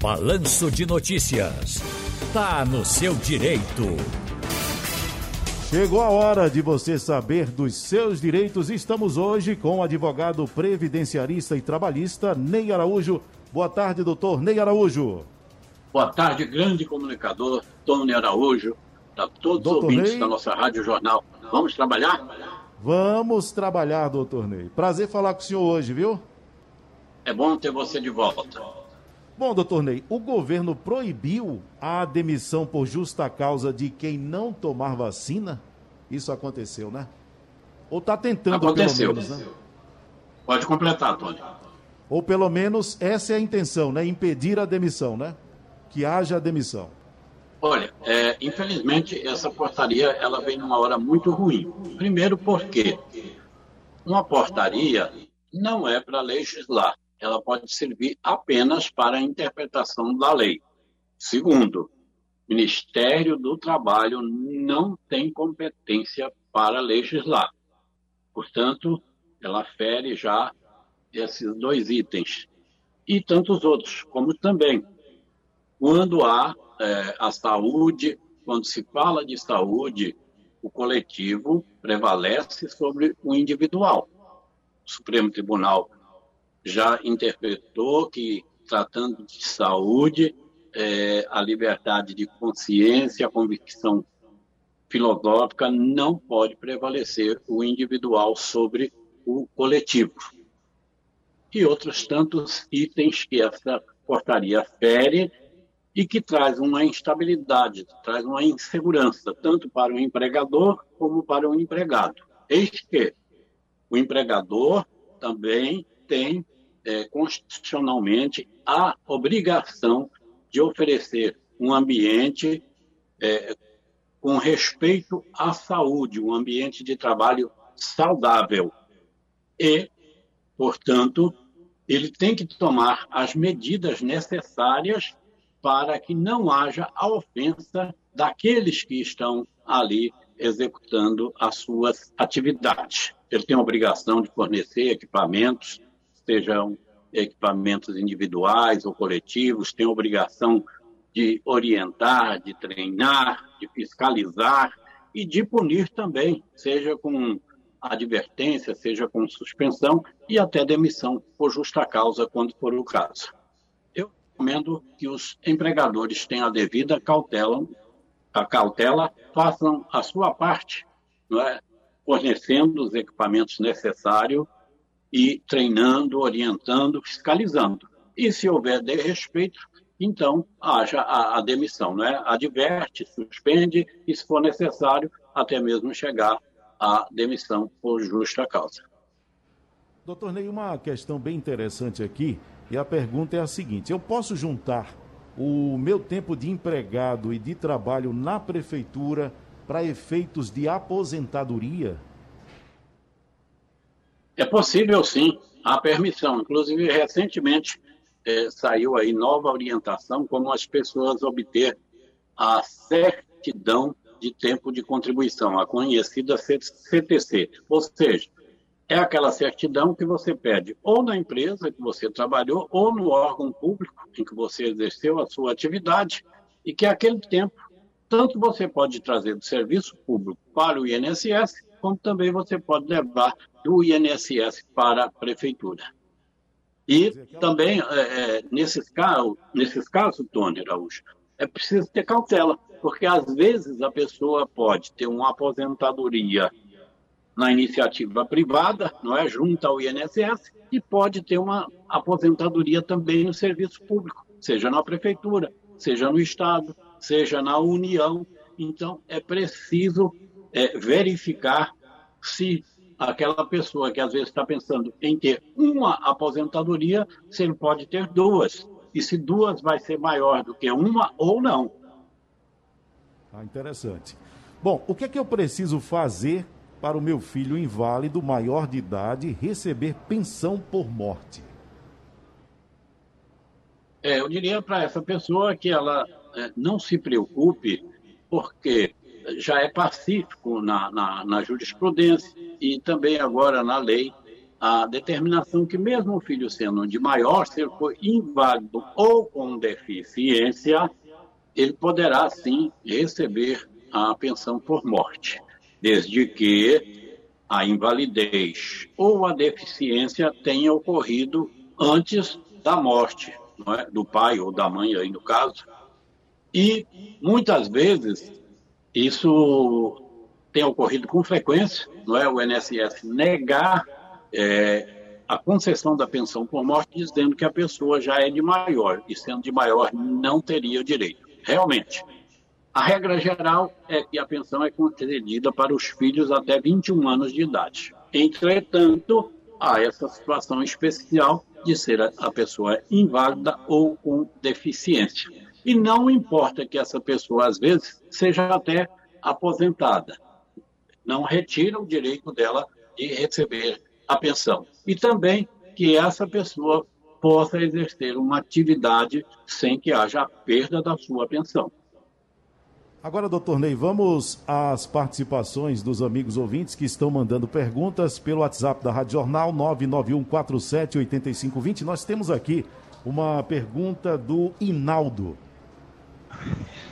Balanço de Notícias. Tá no seu direito. Chegou a hora de você saber dos seus direitos. Estamos hoje com o advogado previdenciarista e trabalhista Ney Araújo. Boa tarde, doutor Ney Araújo. Boa tarde, grande comunicador Tony Araújo, para todos doutor os ouvintes Ney. da nossa Rádio Jornal. Vamos trabalhar? Vamos trabalhar, doutor Ney. Prazer falar com o senhor hoje, viu? É bom ter você de volta. Bom, doutor Ney, o governo proibiu a demissão por justa causa de quem não tomar vacina? Isso aconteceu, né? Ou está tentando, aconteceu. pelo menos, né? Pode completar, Tony. Ou pelo menos essa é a intenção, né? Impedir a demissão, né? Que haja demissão. Olha, é, infelizmente essa portaria ela vem numa hora muito ruim. Primeiro porque uma portaria não é para legislar ela pode servir apenas para a interpretação da lei. Segundo, o Ministério do Trabalho não tem competência para legislar. Portanto, ela fere já esses dois itens. E tantos outros, como também, quando há é, a saúde, quando se fala de saúde, o coletivo prevalece sobre o individual. O Supremo Tribunal já interpretou que, tratando de saúde, é, a liberdade de consciência, a convicção filosófica não pode prevalecer o individual sobre o coletivo. E outros tantos itens que essa portaria fere e que traz uma instabilidade, traz uma insegurança, tanto para o empregador como para o empregado. Eis que o empregador também tem é, constitucionalmente a obrigação de oferecer um ambiente é, com respeito à saúde, um ambiente de trabalho saudável. E, portanto, ele tem que tomar as medidas necessárias para que não haja a ofensa daqueles que estão ali executando as suas atividades. Ele tem a obrigação de fornecer equipamentos, sejam equipamentos individuais ou coletivos, tem obrigação de orientar, de treinar, de fiscalizar e de punir também, seja com advertência, seja com suspensão e até demissão por justa causa, quando for o caso. Eu recomendo que os empregadores tenham a devida cautela, a cautela, façam a sua parte, não é? fornecendo os equipamentos necessários e treinando, orientando, fiscalizando. E se houver desrespeito, então haja a, a, demissão, né? Adverte, suspende e, se for necessário, até mesmo chegar à demissão por justa causa. Doutor Ney, uma questão bem interessante aqui, e a pergunta é a seguinte: eu posso juntar o meu tempo de empregado e de trabalho na prefeitura para efeitos de aposentadoria? É possível sim, a permissão. Inclusive, recentemente é, saiu aí nova orientação como as pessoas obter a certidão de tempo de contribuição, a conhecida CTC. Ou seja, é aquela certidão que você pede ou na empresa que você trabalhou ou no órgão público em que você exerceu a sua atividade e que aquele tempo tanto você pode trazer do serviço público para o INSS, como também você pode levar do INSS para a prefeitura. E também, é, é, nesses, casos, nesses casos, Tony Araújo, é preciso ter cautela, porque às vezes a pessoa pode ter uma aposentadoria na iniciativa privada, não é, junto ao INSS, e pode ter uma aposentadoria também no serviço público, seja na prefeitura, seja no Estado, seja na União. Então, é preciso é, verificar se aquela pessoa que às vezes está pensando em ter uma aposentadoria, se ele pode ter duas. E se duas vai ser maior do que uma ou não. Ah, interessante. Bom, o que é que eu preciso fazer para o meu filho inválido maior de idade receber pensão por morte? É, eu diria para essa pessoa que ela é, não se preocupe, porque já é pacífico na, na, na, jurisprudência e também agora na lei a determinação que mesmo o filho sendo de maior, se ele for inválido ou com deficiência, ele poderá sim receber a pensão por morte, desde que a invalidez ou a deficiência tenha ocorrido antes da morte, é? do pai ou da mãe, aí no caso. E muitas vezes isso tem ocorrido com frequência, não é? O INSS negar é, a concessão da pensão por morte, dizendo que a pessoa já é de maior, e sendo de maior não teria direito. Realmente, a regra geral é que a pensão é concedida para os filhos até 21 anos de idade. Entretanto, há essa situação especial de ser a pessoa inválida ou com deficiência. E não importa que essa pessoa, às vezes, seja até aposentada. Não retira o direito dela de receber a pensão. E também que essa pessoa possa exercer uma atividade sem que haja a perda da sua pensão. Agora, doutor Ney, vamos às participações dos amigos ouvintes que estão mandando perguntas pelo WhatsApp da Rádio Jornal 991478520. Nós temos aqui uma pergunta do Inaldo.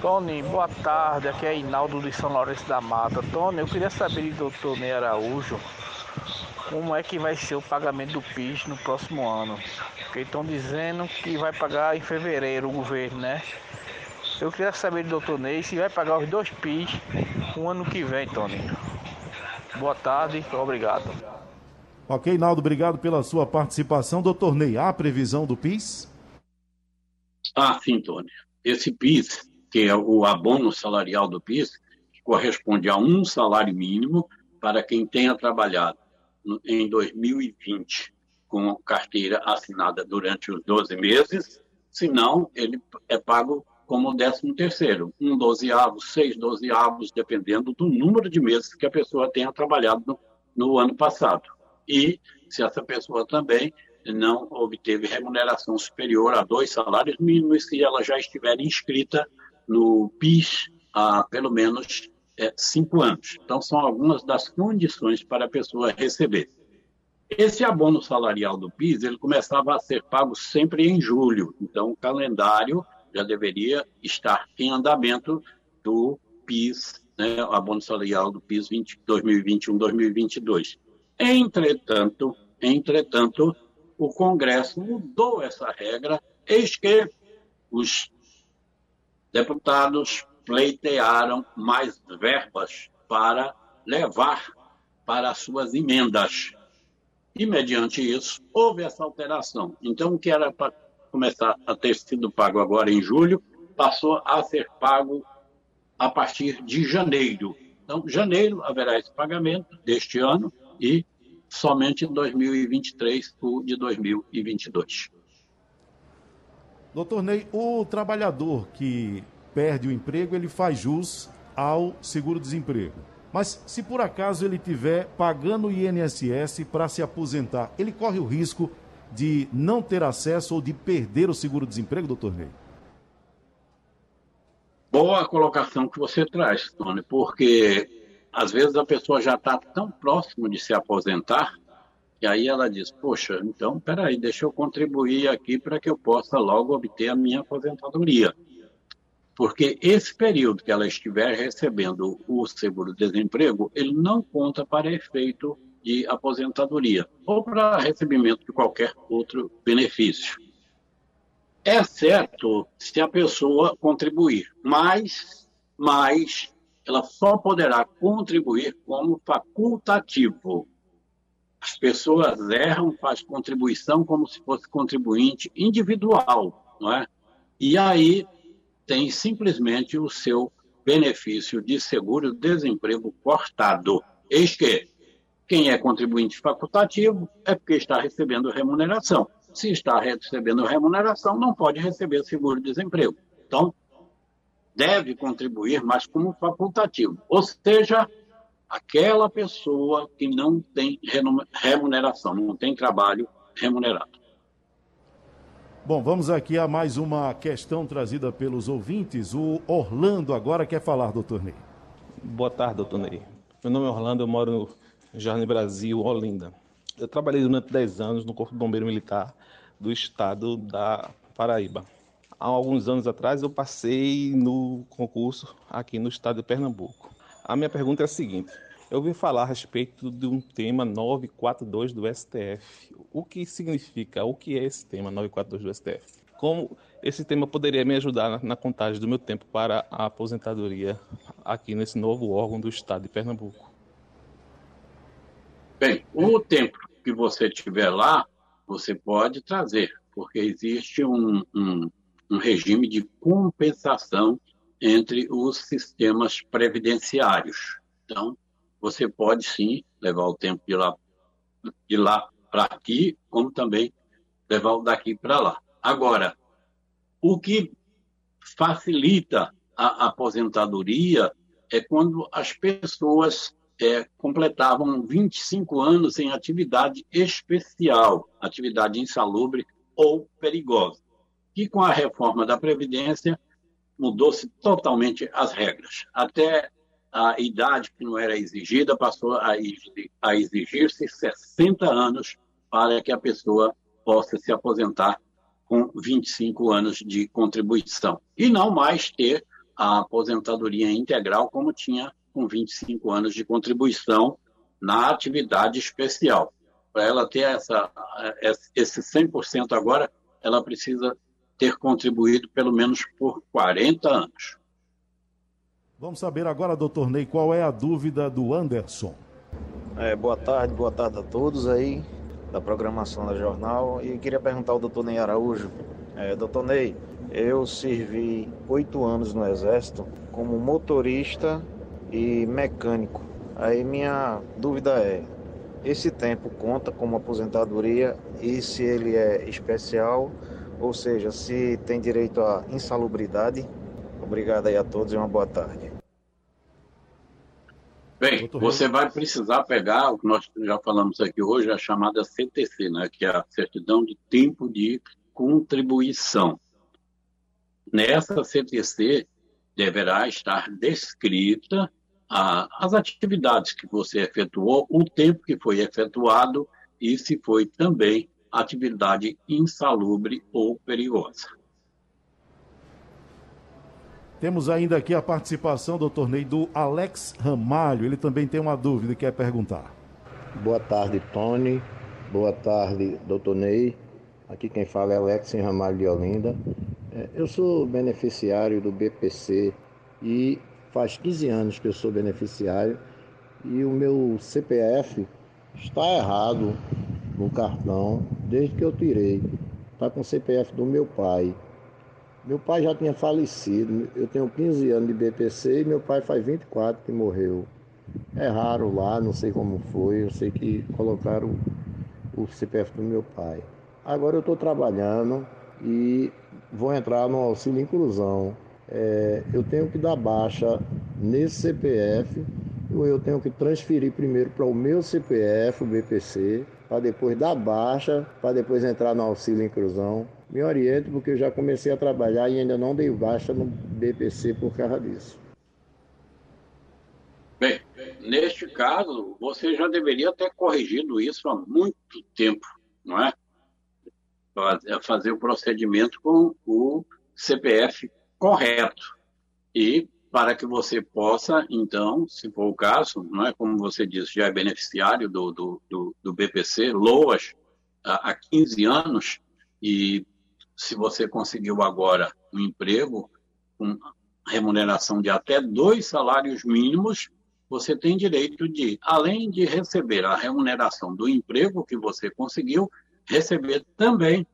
Tony, boa tarde. Aqui é Inaldo de São Lourenço da Mata. Tony, eu queria saber do doutor Ney Araújo como é que vai ser o pagamento do PIS no próximo ano. Porque estão dizendo que vai pagar em fevereiro o governo, né? Eu queria saber do doutor Ney se vai pagar os dois PIS o ano que vem, Tony. Boa tarde, obrigado. Ok, Naldo, obrigado pela sua participação. Doutor Ney, há previsão do PIS? Ah, sim, Tony. Esse PIS, que é o abono salarial do PIS, corresponde a um salário mínimo para quem tenha trabalhado em 2020 com carteira assinada durante os 12 meses, senão ele é pago como décimo terceiro, um dozeavo, seis dozeavos, dependendo do número de meses que a pessoa tenha trabalhado no, no ano passado. E se essa pessoa também não obteve remuneração superior a dois salários mínimos se ela já estiver inscrita no PIS há pelo menos é, cinco anos. Então, são algumas das condições para a pessoa receber. Esse abono salarial do PIS, ele começava a ser pago sempre em julho. Então, o calendário já deveria estar em andamento do PIS, né, abono salarial do PIS 2021-2022. Entretanto, entretanto, o Congresso mudou essa regra, eis que os deputados pleitearam mais verbas para levar para as suas emendas. E, mediante isso, houve essa alteração. Então, o que era para começar a ter sido pago agora em julho, passou a ser pago a partir de janeiro. Então, janeiro haverá esse pagamento deste ano e somente em 2023 o de 2022. Doutor Ney, o trabalhador que perde o emprego, ele faz jus ao seguro-desemprego. Mas se por acaso ele tiver pagando o INSS para se aposentar, ele corre o risco de não ter acesso ou de perder o seguro-desemprego, doutor Ney? Boa colocação que você traz, Tony, porque às vezes a pessoa já está tão próximo de se aposentar e aí ela diz, poxa, então peraí, deixa eu contribuir aqui para que eu possa logo obter a minha aposentadoria. Porque esse período que ela estiver recebendo o seguro-desemprego, ele não conta para efeito de aposentadoria ou para recebimento de qualquer outro benefício. Exceto se a pessoa contribuir, mas, mas ela só poderá contribuir como facultativo. As pessoas erram, faz contribuição como se fosse contribuinte individual, não é? E aí tem simplesmente o seu benefício de seguro-desemprego cortado. Eis que quem é contribuinte facultativo é porque está recebendo remuneração. Se está recebendo remuneração, não pode receber seguro-desemprego. Então, deve contribuir, mas como facultativo. Ou seja, aquela pessoa que não tem remuneração, não tem trabalho remunerado. Bom, vamos aqui a mais uma questão trazida pelos ouvintes. O Orlando agora quer falar, doutor Ney. Boa tarde, doutor Ney. Meu nome é Orlando, eu moro no Jardim Brasil, Olinda. eu trabalhei durante 10 anos no Corpo de Bombeiro Militar do estado da Paraíba. Há alguns anos atrás eu passei no concurso aqui no estado de Pernambuco. A minha pergunta é a seguinte: eu ouvi falar a respeito de um tema 942 do STF. O que significa? O que é esse tema 942 do STF? Como esse tema poderia me ajudar na, contagem do meu tempo para a aposentadoria aqui nesse novo órgão do estado de Pernambuco? Bem, o tempo que você tiver lá, você pode trazer, porque existe um, um, um regime de compensação entre os sistemas previdenciários. Então, você pode sim levar o tempo de lá, de lá para aqui, como também levar o daqui para lá. Agora, o que facilita a aposentadoria é quando as pessoas é, completavam 25 anos em atividade especial, atividade insalubre ou perigosa. E com a reforma da Previdência, mudou-se totalmente as regras. Até a idade que não era exigida passou a exigir-se 60 anos para que a pessoa possa se aposentar com 25 anos de contribuição. E não mais ter a aposentadoria integral como tinha com 25 anos de contribuição na atividade especial. Para ela ter essa, esse 100% agora, ela precisa ter contribuído pelo menos por 40 anos. Vamos saber agora, doutor Ney, qual é a dúvida do Anderson. É, boa tarde, boa tarde a todos aí da programação da jornal. E queria perguntar ao doutor Ney Araújo. É, doutor Ney, eu servi oito anos no Exército como motorista e mecânico. Aí minha dúvida é, esse tempo conta como aposentadoria e se ele é especial, ou seja, se tem direito à insalubridade? Obrigado aí a todos e uma boa tarde. Bem, você vai precisar pegar o que nós já falamos aqui hoje, a chamada CTC, né, que é a certidão de tempo de contribuição. Nessa CTC deverá estar descrita a, as atividades que você efetuou, o tempo que foi efetuado e se foi também atividade insalubre ou perigosa. Temos ainda aqui a participação do torneio do Alex Ramalho. Ele também tem uma dúvida e quer perguntar. Boa tarde, Tony. Boa tarde, doutor Ney. Aqui quem fala é Alex Ramalho de Olinda. É, eu sou beneficiário do BPC e faz 15 anos que eu sou beneficiário e o meu CPF está errado no cartão desde que eu tirei. Está com o CPF do meu pai. Meu pai já tinha falecido, eu tenho 15 anos de BPC e meu pai faz 24 que morreu. Erraram lá, não sei como foi, eu sei que colocaram o CPF do meu pai. Agora eu estou trabalhando e vou entrar no auxílio inclusão. É, eu tenho que dar baixa nesse CPF, eu tenho que transferir primeiro para o meu CPF, o BPC, para depois dar baixa, para depois entrar no auxílio inclusão me oriente, porque eu já comecei a trabalhar e ainda não dei baixa no BPC por causa disso. Bem, neste caso, você já deveria ter corrigido isso há muito tempo, não é? Fazer o procedimento com o CPF correto. E para que você possa, então, se for o caso, não é? Como você disse, já é beneficiário do, do, do, do BPC, LOAS, há 15 anos, e se você conseguiu agora um emprego com remuneração de até dois salários mínimos, você tem direito de, além de receber a remuneração do emprego que você conseguiu, receber também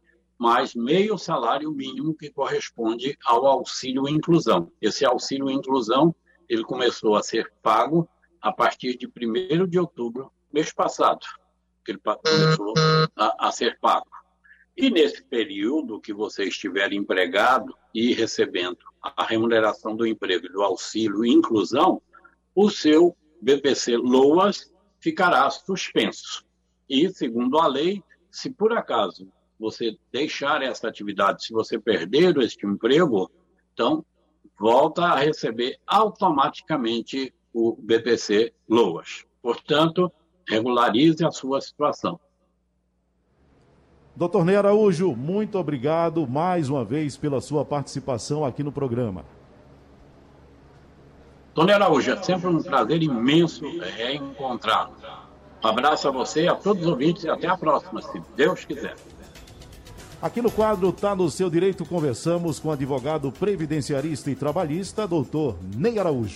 mais meio salário mínimo que corresponde ao auxílio inclusão. Esse auxílio inclusão, ele começou a ser pago a partir de 1 de outubro, mês passado, que ele começou a, a ser pago. E nesse período que você estiver empregado e recebendo a remuneração do emprego do auxílio inclusão, o seu BPC LOAS ficará suspenso. E, segundo a lei, se por acaso você deixar essa atividade, se você perder este emprego, então volta a receber automaticamente o BPC LOAS. Portanto, regularize a sua situação. Doutor Ney Araújo, muito obrigado mais uma vez pela sua participação aqui no programa. Tony Araújo, é sempre um prazer imenso reencontrá-lo. Um abraço a você, a todos os ouvintes e até a próxima, se Deus quiser. Aqui no quadro Tá no Seu Direito, conversamos com o advogado previdenciarista e trabalhista, doutor Ney Araújo.